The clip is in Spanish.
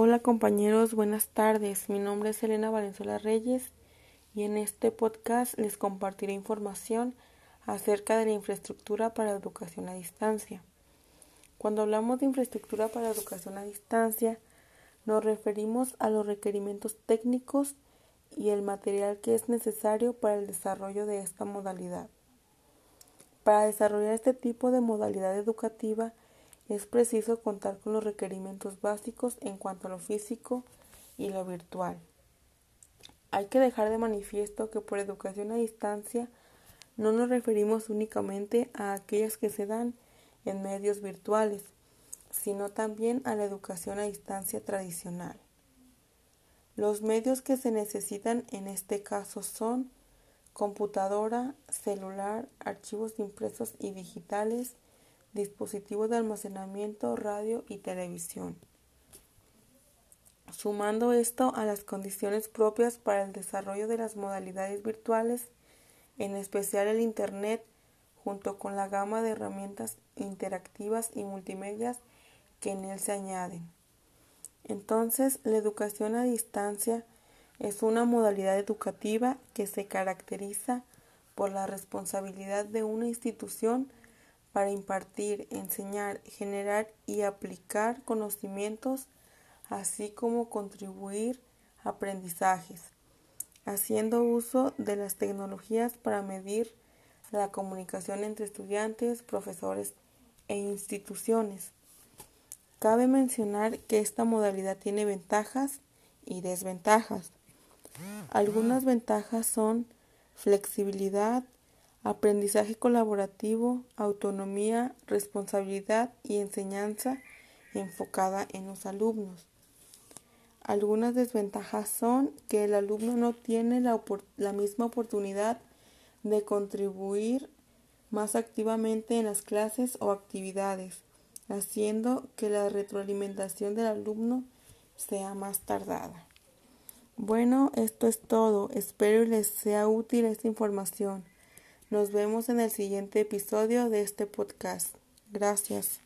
Hola compañeros, buenas tardes. Mi nombre es Elena Valenzuela Reyes y en este podcast les compartiré información acerca de la infraestructura para educación a distancia. Cuando hablamos de infraestructura para educación a distancia, nos referimos a los requerimientos técnicos y el material que es necesario para el desarrollo de esta modalidad. Para desarrollar este tipo de modalidad educativa es preciso contar con los requerimientos básicos en cuanto a lo físico y lo virtual. Hay que dejar de manifiesto que por educación a distancia no nos referimos únicamente a aquellas que se dan en medios virtuales, sino también a la educación a distancia tradicional. Los medios que se necesitan en este caso son computadora, celular, archivos impresos y digitales, dispositivos de almacenamiento, radio y televisión. Sumando esto a las condiciones propias para el desarrollo de las modalidades virtuales, en especial el Internet, junto con la gama de herramientas interactivas y multimedias que en él se añaden. Entonces, la educación a distancia es una modalidad educativa que se caracteriza por la responsabilidad de una institución para impartir, enseñar, generar y aplicar conocimientos, así como contribuir a aprendizajes, haciendo uso de las tecnologías para medir la comunicación entre estudiantes, profesores e instituciones. Cabe mencionar que esta modalidad tiene ventajas y desventajas. Algunas ventajas son flexibilidad, aprendizaje colaborativo, autonomía, responsabilidad y enseñanza enfocada en los alumnos. Algunas desventajas son que el alumno no tiene la, misma oportunidad de contribuir más activamente en las clases o actividades, haciendo que la retroalimentación del alumno sea más tardada. Bueno, esto es todo. Espero les sea útil esta información. Nos vemos en el siguiente episodio de este podcast. Gracias.